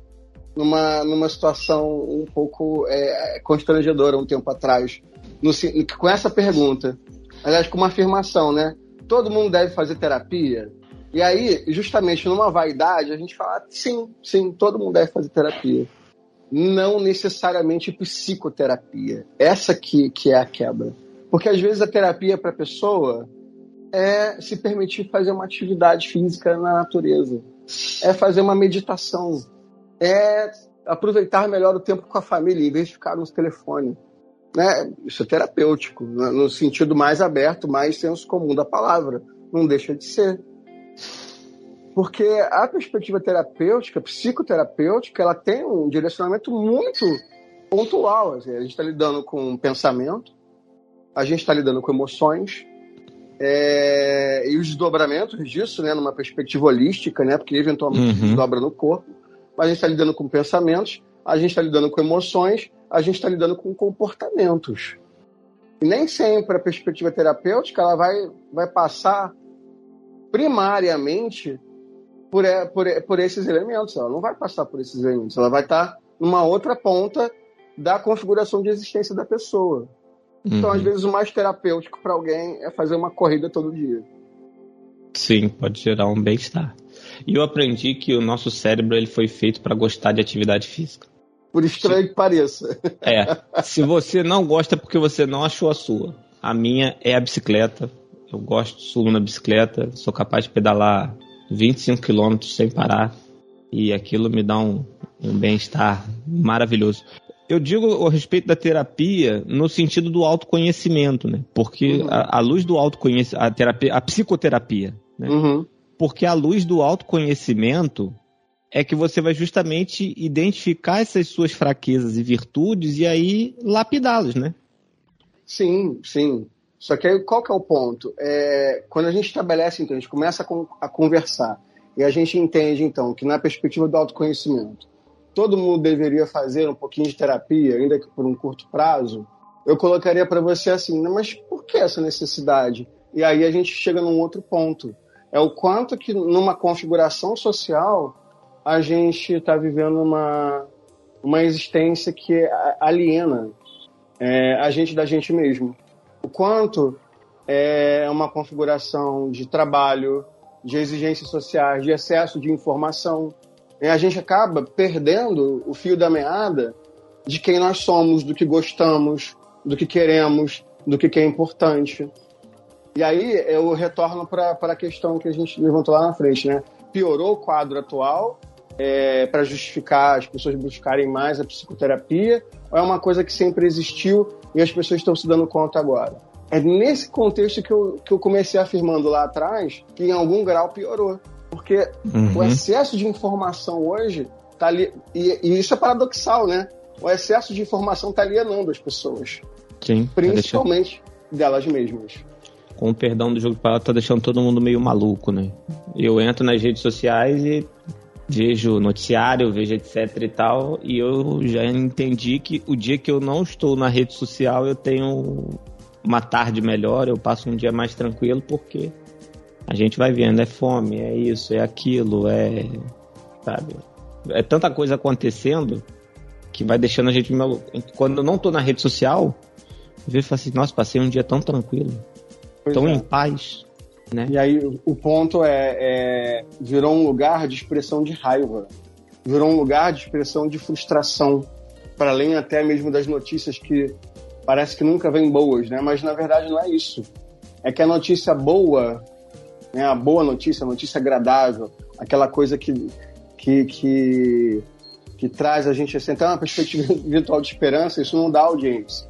numa, numa situação um pouco é, constrangedora um tempo atrás, no, com essa pergunta. Aliás, com uma afirmação, né? Todo mundo deve fazer terapia? E aí, justamente numa vaidade, a gente fala, sim, sim, todo mundo deve fazer terapia. Não necessariamente psicoterapia. Essa que, que é a quebra. Porque às vezes a terapia para a pessoa é se permitir fazer uma atividade física na natureza. É fazer uma meditação é aproveitar melhor o tempo com a família, em vez de ficar no telefone. Né? Isso é terapêutico, né? no sentido mais aberto, mais senso comum da palavra. Não deixa de ser. Porque a perspectiva terapêutica, psicoterapêutica, ela tem um direcionamento muito pontual. Assim. A gente está lidando com pensamento, a gente está lidando com emoções, é, e os desdobramentos disso, né, numa perspectiva holística, né, porque eventualmente uhum. desdobra no corpo a gente está lidando com pensamentos, a gente está lidando com emoções, a gente está lidando com comportamentos. E nem sempre a perspectiva terapêutica ela vai, vai passar primariamente por, por, por esses elementos. Ela não vai passar por esses elementos. Ela vai estar tá numa outra ponta da configuração de existência da pessoa. Então, às uhum. vezes, o mais terapêutico para alguém é fazer uma corrida todo dia. Sim, pode gerar um bem-estar. E eu aprendi que o nosso cérebro ele foi feito para gostar de atividade física. Por estranho se... que pareça. É. Se você não gosta é porque você não achou a sua. A minha é a bicicleta. Eu gosto, subo na bicicleta, sou capaz de pedalar 25 quilômetros sem parar. E aquilo me dá um, um bem-estar maravilhoso. Eu digo a respeito da terapia no sentido do autoconhecimento, né? Porque uhum. a, a, luz do autoconhecimento, a, terapia, a psicoterapia, né? Uhum. Porque a luz do autoconhecimento é que você vai justamente identificar essas suas fraquezas e virtudes e aí lapidá-las, né? Sim, sim. Só que aí qual que é o ponto? É, quando a gente estabelece, então, a gente começa a, a conversar e a gente entende, então, que na perspectiva do autoconhecimento, todo mundo deveria fazer um pouquinho de terapia, ainda que por um curto prazo, eu colocaria para você assim, mas por que essa necessidade? E aí a gente chega num outro ponto é o quanto que numa configuração social a gente está vivendo uma, uma existência que aliena é, a gente da gente mesmo. O quanto é uma configuração de trabalho, de exigências sociais, de excesso de informação, a gente acaba perdendo o fio da meada de quem nós somos, do que gostamos, do que queremos, do que, que é importante. E aí eu retorno para a questão que a gente levantou lá na frente, né? Piorou o quadro atual é, para justificar as pessoas buscarem mais a psicoterapia ou é uma coisa que sempre existiu e as pessoas estão se dando conta agora? É nesse contexto que eu, que eu comecei afirmando lá atrás que em algum grau piorou. Porque uhum. o excesso de informação hoje tá ali. E, e, isso é paradoxal, né? O excesso de informação está alienando as pessoas. Sim. Principalmente tá delas mesmas. Com o perdão do jogo de palavras, tá deixando todo mundo meio maluco, né? Eu entro nas redes sociais e vejo noticiário, vejo etc e tal, e eu já entendi que o dia que eu não estou na rede social eu tenho uma tarde melhor, eu passo um dia mais tranquilo porque a gente vai vendo, é fome, é isso, é aquilo, é. Sabe? É tanta coisa acontecendo que vai deixando a gente maluco. Quando eu não tô na rede social, eu vejo e falo assim, nossa, passei um dia tão tranquilo, pois tão é. em paz. Né? E aí o ponto é, é, virou um lugar de expressão de raiva, virou um lugar de expressão de frustração, para além até mesmo das notícias que parece que nunca vêm boas, né? Mas na verdade não é isso. É que a notícia boa né, a boa notícia, a notícia agradável, aquela coisa que, que, que, que traz a gente assim, até uma perspectiva virtual de esperança, isso não dá audiência.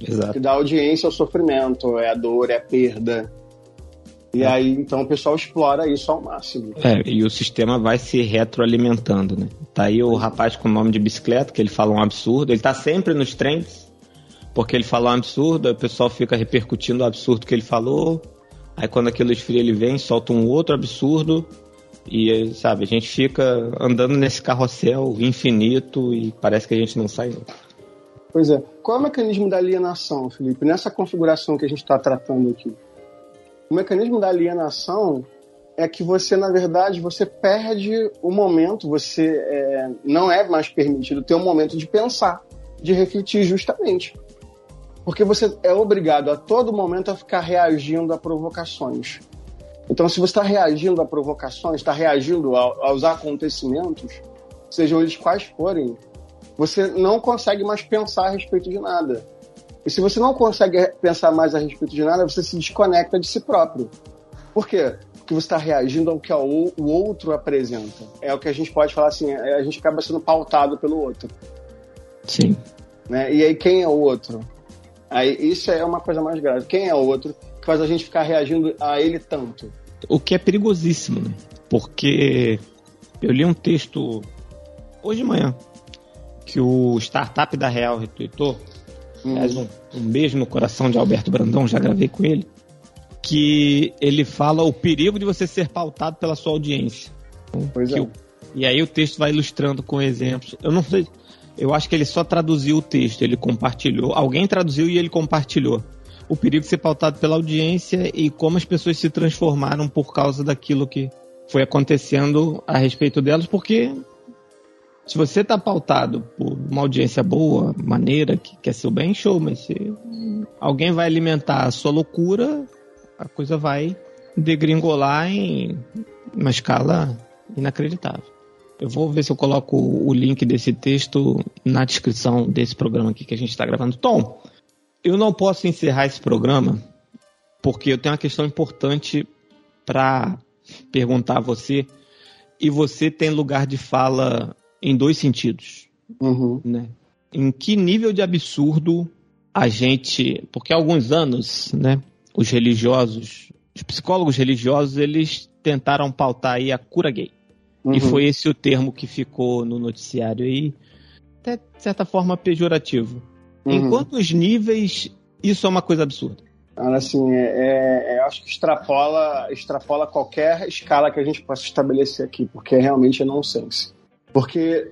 Exato. O que dá audiência é o sofrimento, é a dor, é a perda. E é. aí, então, o pessoal explora isso ao máximo. É, e o sistema vai se retroalimentando, né? Tá aí o rapaz com o nome de bicicleta, que ele fala um absurdo, ele tá sempre nos trends, porque ele fala um absurdo, aí o pessoal fica repercutindo o absurdo que ele falou, Aí quando aquilo esfria, ele vem, solta um outro absurdo. E, sabe, a gente fica andando nesse carrossel infinito e parece que a gente não sai. Pois é. Qual é o mecanismo da alienação, Felipe? Nessa configuração que a gente está tratando aqui. O mecanismo da alienação é que você, na verdade, você perde o momento, você é, não é mais permitido ter um momento de pensar, de refletir justamente. Porque você é obrigado a todo momento a ficar reagindo a provocações. Então, se você está reagindo a provocações, está reagindo aos acontecimentos, sejam eles quais forem, você não consegue mais pensar a respeito de nada. E se você não consegue pensar mais a respeito de nada, você se desconecta de si próprio. Por quê? Porque você está reagindo ao que o outro apresenta. É o que a gente pode falar assim, é, a gente acaba sendo pautado pelo outro. Sim. Né? E aí, quem é o outro? Aí isso é uma coisa mais grave. Quem é o outro que faz a gente ficar reagindo a ele tanto? O que é perigosíssimo, né? Porque eu li um texto hoje de manhã que o startup da Real retweetou. Hum. Aliás, um, um beijo no coração de Alberto Brandão, já gravei com ele. Que ele fala o perigo de você ser pautado pela sua audiência. Pois é. e aí o texto vai ilustrando com exemplos. Eu não sei eu acho que ele só traduziu o texto, ele compartilhou. Alguém traduziu e ele compartilhou. O perigo de ser pautado pela audiência e como as pessoas se transformaram por causa daquilo que foi acontecendo a respeito delas, porque se você está pautado por uma audiência boa, maneira, que quer seu bem, show, mas se alguém vai alimentar a sua loucura, a coisa vai degringolar em uma escala inacreditável. Eu vou ver se eu coloco o link desse texto na descrição desse programa aqui que a gente está gravando. Tom, eu não posso encerrar esse programa porque eu tenho uma questão importante para perguntar a você. E você tem lugar de fala em dois sentidos. Uhum. Né? Em que nível de absurdo a gente. Porque há alguns anos, né, os religiosos, os psicólogos religiosos, eles tentaram pautar aí a cura gay. Uhum. E foi esse o termo que ficou no noticiário aí, até de certa forma pejorativo. Uhum. Em quantos níveis isso é uma coisa absurda? Assim, é, é, é, acho que extrapola, extrapola qualquer escala que a gente possa estabelecer aqui, porque realmente é nonsense. Porque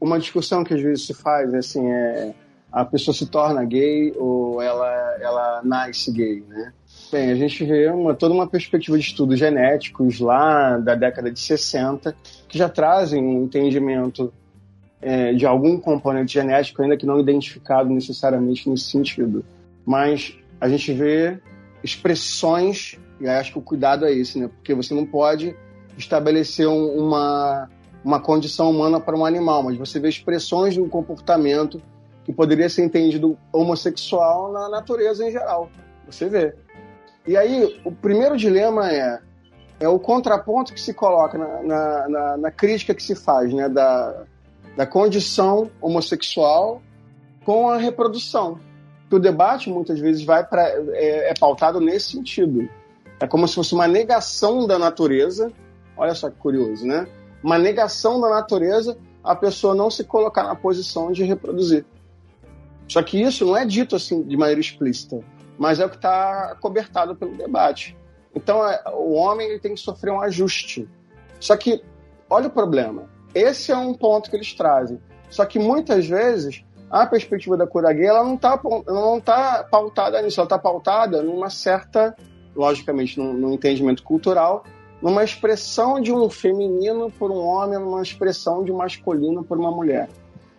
uma discussão que às vezes se faz, assim, é a pessoa se torna gay ou ela, ela nasce gay, né? Bem, a gente vê uma, toda uma perspectiva de estudos genéticos lá da década de 60 que já trazem um entendimento é, de algum componente genético, ainda que não identificado necessariamente nesse sentido. Mas a gente vê expressões, e acho que o cuidado é esse, né? Porque você não pode estabelecer um, uma, uma condição humana para um animal, mas você vê expressões de um comportamento que poderia ser entendido homossexual na natureza em geral. Você vê. E aí, o primeiro dilema é, é o contraponto que se coloca na, na, na, na crítica que se faz né, da, da condição homossexual com a reprodução. Que o debate muitas vezes vai é, é pautado nesse sentido. É como se fosse uma negação da natureza. Olha só que curioso, né? Uma negação da natureza a pessoa não se colocar na posição de reproduzir. Só que isso não é dito assim de maneira explícita, mas é o que está cobertado pelo debate. Então, é, o homem ele tem que sofrer um ajuste. Só que, olha o problema. Esse é um ponto que eles trazem. Só que muitas vezes a perspectiva da cura gay ela não está não tá pautada nisso, ela está pautada numa certa, logicamente, num, num, entendimento cultural, numa expressão de um feminino por um homem, numa expressão de um masculino por uma mulher.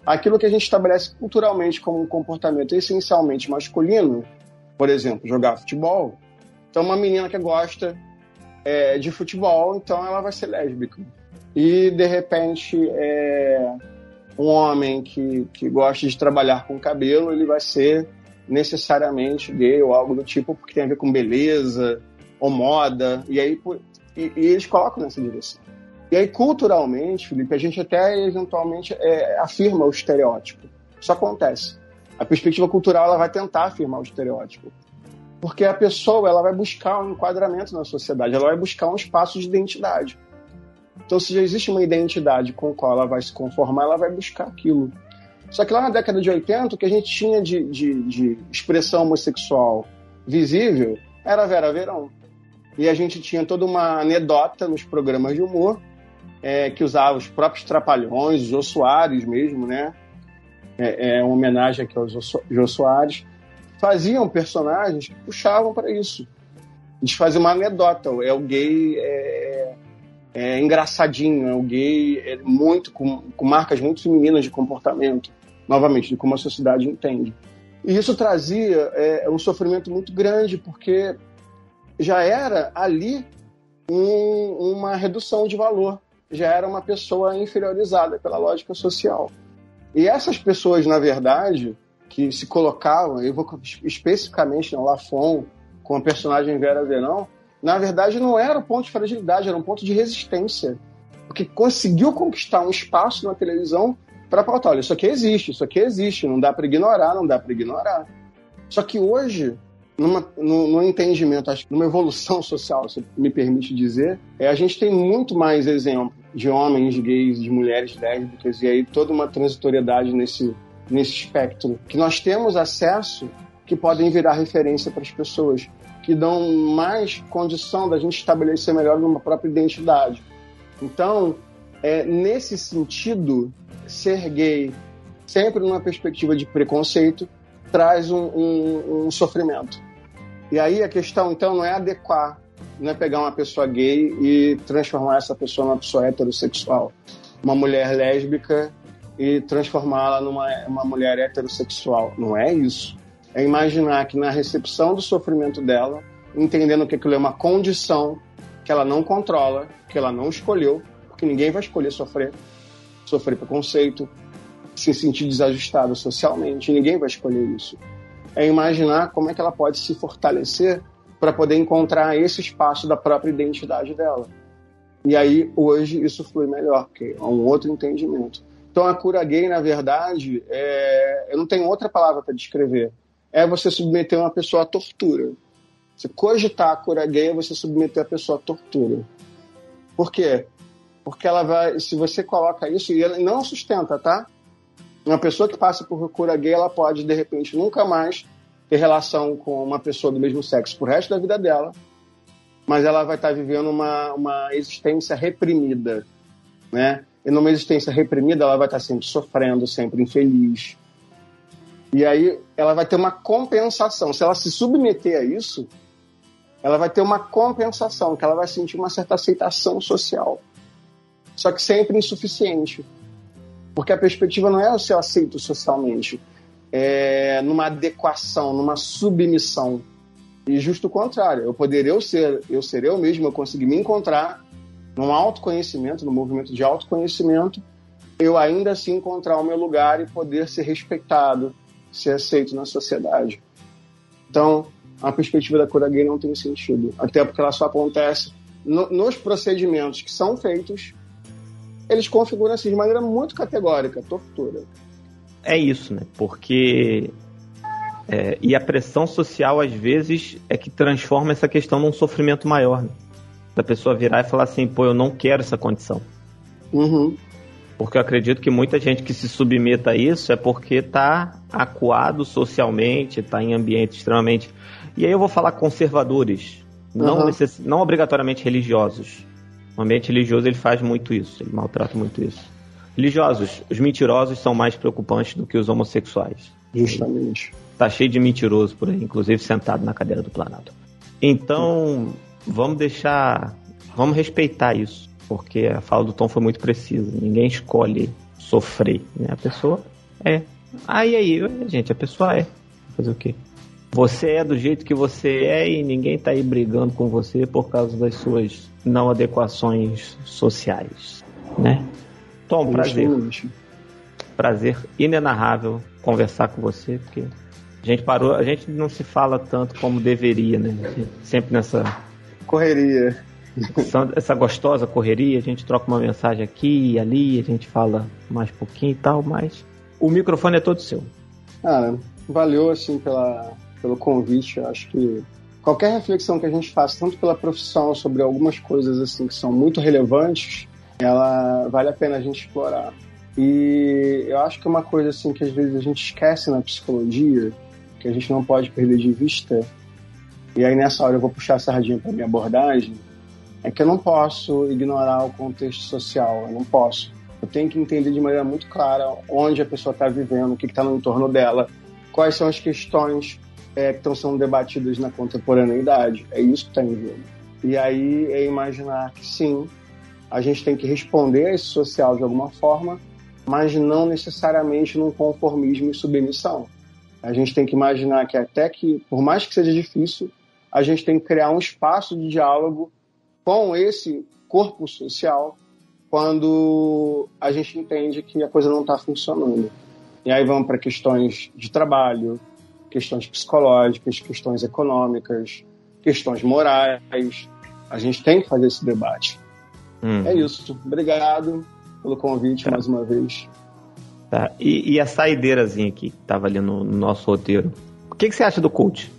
Aquilo que a gente estabelece culturalmente como um comportamento essencialmente masculino, por exemplo, jogar futebol, então uma menina que gosta é, de futebol, então ela vai ser lésbica. E de repente é, um homem que, que gosta de trabalhar com cabelo, ele vai ser necessariamente gay ou algo do tipo, porque tem a ver com beleza ou moda, e aí e, e eles colocam nessa direção. E aí, culturalmente, Felipe, a gente até eventualmente é, afirma o estereótipo. Isso acontece. A perspectiva cultural ela vai tentar afirmar o estereótipo. Porque a pessoa ela vai buscar um enquadramento na sociedade, ela vai buscar um espaço de identidade. Então, se já existe uma identidade com a qual ela vai se conformar, ela vai buscar aquilo. Só que lá na década de 80, o que a gente tinha de, de, de expressão homossexual visível era Vera Verão. E a gente tinha toda uma anedota nos programas de humor é, que usava os próprios trapalhões, os Soares mesmo, né? É, é uma homenagem aqui aos Jô Soares. Faziam personagens que puxavam para isso. Eles faziam uma anedota. É o gay é, é engraçadinho, é o gay é muito com, com marcas muito femininas de comportamento, novamente, de como a sociedade entende. E isso trazia é, um sofrimento muito grande, porque já era ali um, uma redução de valor, já era uma pessoa inferiorizada pela lógica social. E essas pessoas, na verdade, que se colocavam, eu vou especificamente no Lafon, com a personagem Vera Verão, na verdade não era um ponto de fragilidade, era um ponto de resistência. Porque conseguiu conquistar um espaço na televisão para pautar: olha, isso aqui existe, isso aqui existe, não dá para ignorar, não dá para ignorar. Só que hoje, numa, no, entendimento, acho numa evolução social, se me permite dizer, é, a gente tem muito mais exemplo de homens gays, de mulheres lésbicas, e aí toda uma transitoriedade nesse, nesse espectro, que nós temos acesso que podem virar referência para as pessoas que dão mais condição da gente estabelecer melhor uma própria identidade. Então, é, nesse sentido, ser gay, sempre numa perspectiva de preconceito, traz um, um, um sofrimento. E aí a questão, então, não é adequar, não é pegar uma pessoa gay e transformar essa pessoa numa pessoa heterossexual. Uma mulher lésbica e transformá-la numa uma mulher heterossexual. Não é isso é imaginar que na recepção do sofrimento dela, entendendo que aquilo é uma condição que ela não controla, que ela não escolheu, porque ninguém vai escolher sofrer, sofrer preconceito, se sentir desajustado socialmente, ninguém vai escolher isso. É imaginar como é que ela pode se fortalecer para poder encontrar esse espaço da própria identidade dela. E aí, hoje, isso flui melhor, porque é um outro entendimento. Então, a cura gay, na verdade, é... eu não tenho outra palavra para descrever é você submeter uma pessoa à tortura. Você cogitar a cura gay é você submeter a pessoa à tortura. Por quê? Porque ela vai, se você coloca isso, e ela não sustenta, tá? Uma pessoa que passa por cura gay, ela pode, de repente, nunca mais ter relação com uma pessoa do mesmo sexo pro resto da vida dela, mas ela vai estar vivendo uma, uma existência reprimida, né? E numa existência reprimida, ela vai estar sempre sofrendo, sempre infeliz, e aí ela vai ter uma compensação. Se ela se submeter a isso, ela vai ter uma compensação, que ela vai sentir uma certa aceitação social. Só que sempre insuficiente. Porque a perspectiva não é o ser aceito socialmente, é numa adequação, numa submissão. E justo o contrário, eu poderia eu ser, eu ser eu mesmo, eu conseguir me encontrar num autoconhecimento, no movimento de autoconhecimento, eu ainda assim encontrar o meu lugar e poder ser respeitado, ser aceito na sociedade. Então, a perspectiva da cura gay não tem sentido, até porque ela só acontece no, nos procedimentos que são feitos, eles configuram assim de maneira muito categórica, tortura. É isso, né? Porque é, e a pressão social às vezes é que transforma essa questão num sofrimento maior, né? da pessoa virar e falar assim, pô, eu não quero essa condição. Uhum. Porque eu acredito que muita gente que se submeta a isso é porque está acuado socialmente, está em ambiente extremamente. E aí eu vou falar conservadores, não, uhum. necess... não obrigatoriamente religiosos. O ambiente religioso ele faz muito isso, ele maltrata muito isso. Religiosos, os mentirosos são mais preocupantes do que os homossexuais. Justamente. Tá cheio de mentiroso por aí, inclusive sentado na cadeira do Planalto. Então, vamos deixar. Vamos respeitar isso porque a fala do Tom foi muito precisa. Ninguém escolhe sofrer, né? A pessoa é. Aí, aí, gente, a pessoa é. Fazer o quê? Você é do jeito que você é e ninguém tá aí brigando com você por causa das suas não adequações sociais, né? Tom, prazer. Prazer inenarrável conversar com você, porque a gente parou, a gente não se fala tanto como deveria, né? Sempre nessa correria essa gostosa correria, a gente troca uma mensagem aqui e ali, a gente fala mais pouquinho e tal, mas o microfone é todo seu. Cara, valeu assim pela, pelo convite. Eu acho que qualquer reflexão que a gente faça, tanto pela profissão sobre algumas coisas assim que são muito relevantes, ela vale a pena a gente explorar. E eu acho que uma coisa assim que às vezes a gente esquece na psicologia, que a gente não pode perder de vista, e aí nessa hora eu vou puxar a sardinha para minha abordagem, é que eu não posso ignorar o contexto social, eu não posso. Eu tenho que entender de maneira muito clara onde a pessoa está vivendo, o que está no entorno dela, quais são as questões é, que estão sendo debatidas na contemporaneidade. É isso que está em jogo. E aí é imaginar que sim, a gente tem que responder a esse social de alguma forma, mas não necessariamente num conformismo e submissão. A gente tem que imaginar que até que, por mais que seja difícil, a gente tem que criar um espaço de diálogo com esse corpo social quando a gente entende que a coisa não está funcionando. E aí vamos para questões de trabalho, questões psicológicas, questões econômicas, questões morais. A gente tem que fazer esse debate. Hum. É isso. Obrigado pelo convite tá. mais uma vez. Tá. E, e, a saideirazinha aqui que estava ali no, no, nosso roteiro. O que, que você acha do coach?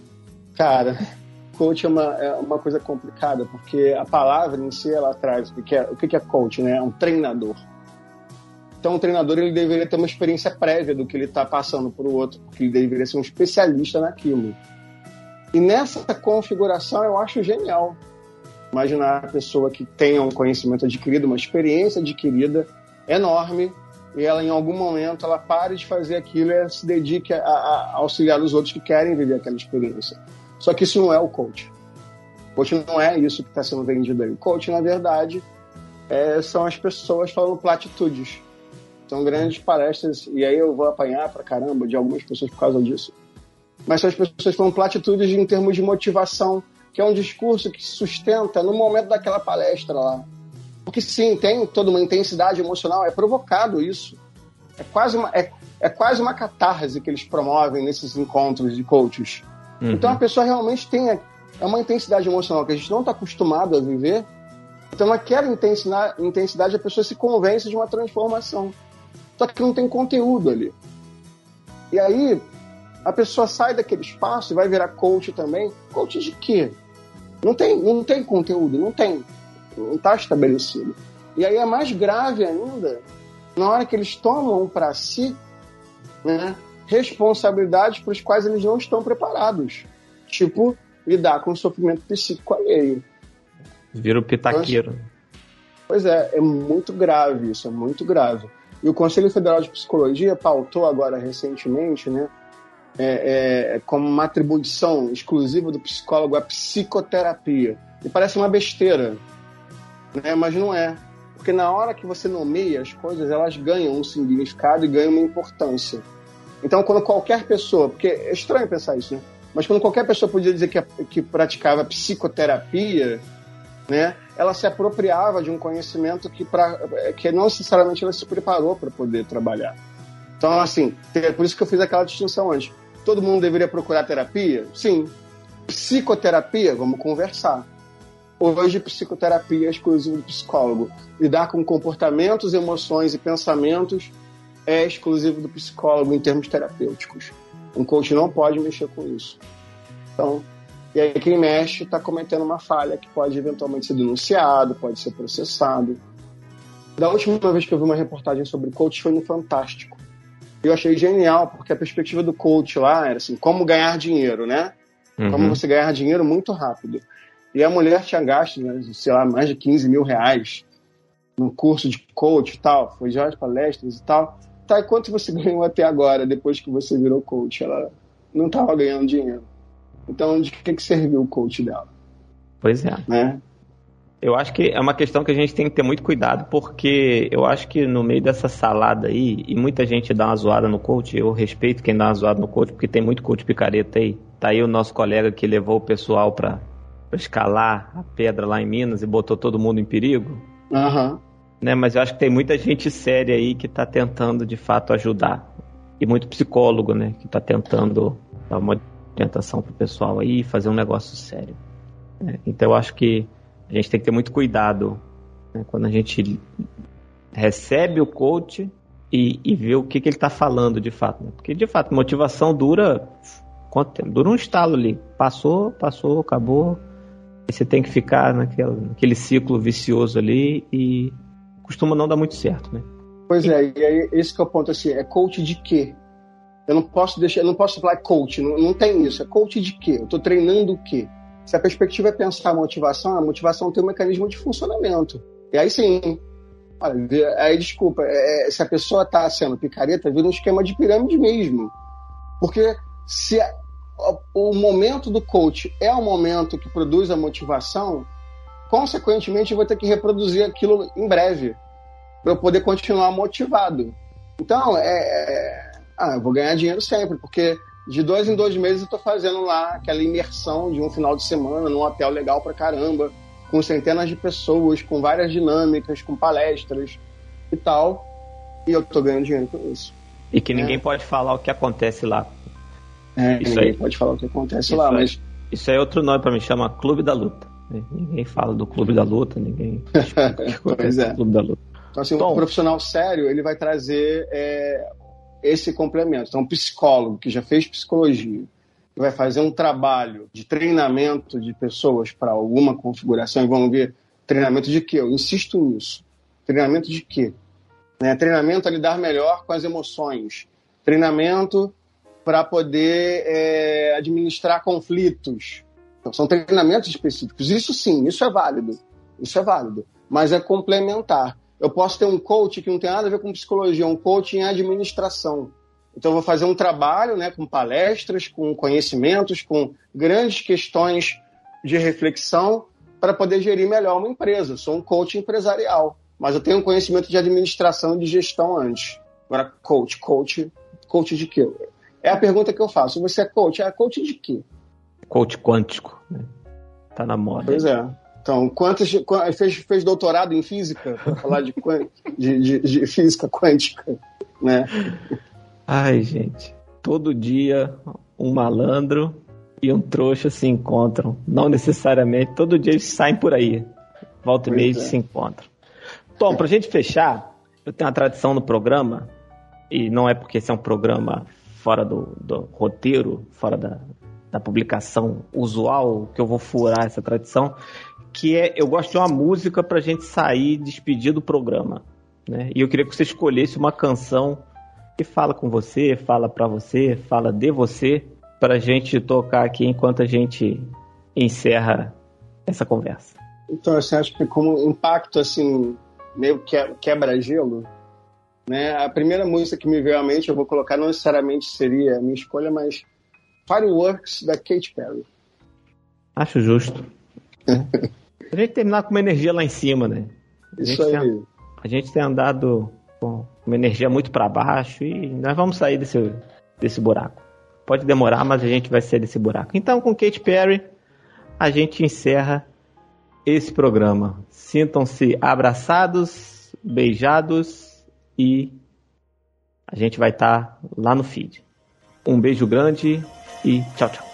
Cara, coach é uma, é uma coisa complicada, porque a palavra em si ela traz o que é, o que é coach, né? É um treinador. Então, o treinador ele deveria ter uma experiência prévia do que ele está passando para o outro, porque ele deveria ser um especialista naquilo. E nessa configuração eu acho genial. Imaginar a pessoa que tenha um conhecimento adquirido, uma experiência adquirida enorme, e ela em algum momento ela pare de fazer aquilo e se dedique a, a auxiliar os outros que querem viver aquela experiência. Só que isso não é o coach. O coach não é isso que está sendo vendido aí. O coach, na verdade, é, são as pessoas falando platitudes. São grandes palestras, e aí eu vou apanhar pra caramba de algumas pessoas por causa disso. Mas são as pessoas falando platitudes em termos de motivação, que é um discurso que se sustenta no momento daquela palestra lá. Porque sim, tem toda uma intensidade emocional, é provocado isso. É quase uma, é, é quase uma catarse que eles promovem nesses encontros de coaches. Uhum. Então a pessoa realmente tem é uma intensidade emocional que a gente não está acostumado a viver. Então naquela intensidade a pessoa se convence de uma transformação. Só que não tem conteúdo ali. E aí a pessoa sai daquele espaço e vai virar coach também. Coach de quê? Não tem, não tem conteúdo, não tem. Não está estabelecido. E aí é mais grave ainda na hora que eles tomam para si né, responsabilidades para os quais eles não estão preparados. Tipo, lidar com o sofrimento psíquico alheio. Vira o pitaqueiro. Então, pois é, é muito grave isso, é muito grave. E o Conselho Federal de Psicologia pautou agora recentemente, né, é, é, como uma atribuição exclusiva do psicólogo a psicoterapia. E parece uma besteira, né, mas não é. Porque na hora que você nomeia as coisas, elas ganham um significado e ganham uma importância. Então, quando qualquer pessoa, porque é estranho pensar isso, né? Mas quando qualquer pessoa podia dizer que, que praticava psicoterapia, né? Ela se apropriava de um conhecimento que, pra, que não necessariamente ela se preparou para poder trabalhar. Então, assim, é por isso que eu fiz aquela distinção antes. Todo mundo deveria procurar terapia? Sim. Psicoterapia? Vamos conversar. Hoje, psicoterapia é exclusivo do psicólogo. Lidar com comportamentos, emoções e pensamentos é exclusivo do psicólogo em termos terapêuticos. Um coach não pode mexer com isso. Então, e aí quem mexe está cometendo uma falha que pode eventualmente ser denunciado, pode ser processado. Da última vez que eu vi uma reportagem sobre coach foi no Fantástico. Eu achei genial, porque a perspectiva do coach lá era assim, como ganhar dinheiro, né? Uhum. Como você ganhar dinheiro muito rápido. E a mulher tinha gasto, né, sei lá, mais de 15 mil reais num curso de coach e tal, foi já as palestras e tal. Tá, e quanto você ganhou até agora, depois que você virou coach? Ela não estava ganhando dinheiro. Então, de que, que serviu o coach dela? Pois é. Né? Eu acho que é uma questão que a gente tem que ter muito cuidado, porque eu acho que no meio dessa salada aí, e muita gente dá uma zoada no coach, eu respeito quem dá uma zoada no coach, porque tem muito coach picareta aí. Tá aí o nosso colega que levou o pessoal para escalar a pedra lá em Minas e botou todo mundo em perigo. Uhum. Né, mas eu acho que tem muita gente séria aí que está tentando de fato ajudar. E muito psicólogo, né? Que está tentando dar uma tentação pro pessoal aí fazer um negócio sério. Né? Então eu acho que a gente tem que ter muito cuidado né? quando a gente recebe o coach e, e vê o que, que ele está falando de fato. Né? Porque de fato, motivação dura quanto tempo? Dura um estalo ali. Passou, passou, acabou. E você tem que ficar naquele, naquele ciclo vicioso ali e costuma não dar muito certo, né? Pois é, e aí esse que é o ponto assim, é coach de quê? Eu não posso deixar, eu não posso falar coach, não, não tem isso. É coach de quê? Eu estou treinando o quê? Se a perspectiva é pensar a motivação, a motivação tem um mecanismo de funcionamento. E aí sim, olha, aí desculpa, é, é se a pessoa está sendo picareta, vira um esquema de pirâmide mesmo. Porque se a, o momento do coach é o momento que produz a motivação, consequentemente eu vou ter que reproduzir aquilo em breve para eu poder continuar motivado. Então, é, é ah, eu vou ganhar dinheiro sempre, porque de dois em dois meses eu tô fazendo lá aquela imersão de um final de semana num hotel legal pra caramba, com centenas de pessoas, com várias dinâmicas, com palestras e tal. E eu tô ganhando dinheiro com isso. E que ninguém é. pode falar o que acontece lá. É, isso ninguém aí. pode falar o que acontece isso lá, mas. Isso é outro nome para mim, chama Clube da Luta. Ninguém fala do Clube da Luta, ninguém. pois é. Clube da Luta. Então, assim, Tom, um profissional sério, ele vai trazer é, esse complemento. Então, um psicólogo que já fez psicologia, vai fazer um trabalho de treinamento de pessoas para alguma configuração, e vamos ver treinamento de quê? Eu insisto nisso. Treinamento de quê? Né? Treinamento a lidar melhor com as emoções. Treinamento para poder é, administrar conflitos. Então, são treinamentos específicos. Isso sim, isso é válido. Isso é válido. Mas é complementar. Eu posso ter um coach que não tem nada a ver com psicologia, um coach em administração. Então, eu vou fazer um trabalho né, com palestras, com conhecimentos, com grandes questões de reflexão para poder gerir melhor uma empresa. Eu sou um coach empresarial, mas eu tenho um conhecimento de administração e de gestão antes. Agora, coach, coach, coach de quê? É a pergunta que eu faço. Você é coach? É coach de quê? Coach quântico. Né? Tá na moda. Pois é. Então, quantos, fez, fez doutorado em física para falar de, de, de, de, física quântica, né? Ai, gente, todo dia um malandro e um trouxa se encontram. Não necessariamente, todo dia eles saem por aí. Volta e meia é. se encontram. Tom, para a gente fechar, eu tenho uma tradição no programa, e não é porque esse é um programa fora do, do roteiro, fora da, da publicação usual, que eu vou furar essa tradição, que é eu gosto de uma música pra gente sair e despedir do programa. Né? E eu queria que você escolhesse uma canção que fala com você, fala pra você, fala de você, pra gente tocar aqui enquanto a gente encerra essa conversa. Então, você acha que como impacto, assim, meio quebra-gelo, né? A primeira música que me veio à mente, eu vou colocar, não necessariamente seria a minha escolha, mas Fireworks, da Katy Perry. Acho justo. A gente terminar com uma energia lá em cima, né? Isso aí. Tem, a gente tem andado com uma energia muito para baixo e nós vamos sair desse, desse buraco. Pode demorar, mas a gente vai sair desse buraco. Então, com Kate Perry, a gente encerra esse programa. Sintam-se abraçados, beijados e a gente vai estar tá lá no feed. Um beijo grande e tchau, tchau.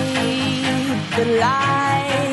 the light.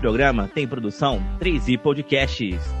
programa tem produção 3i Podcasts.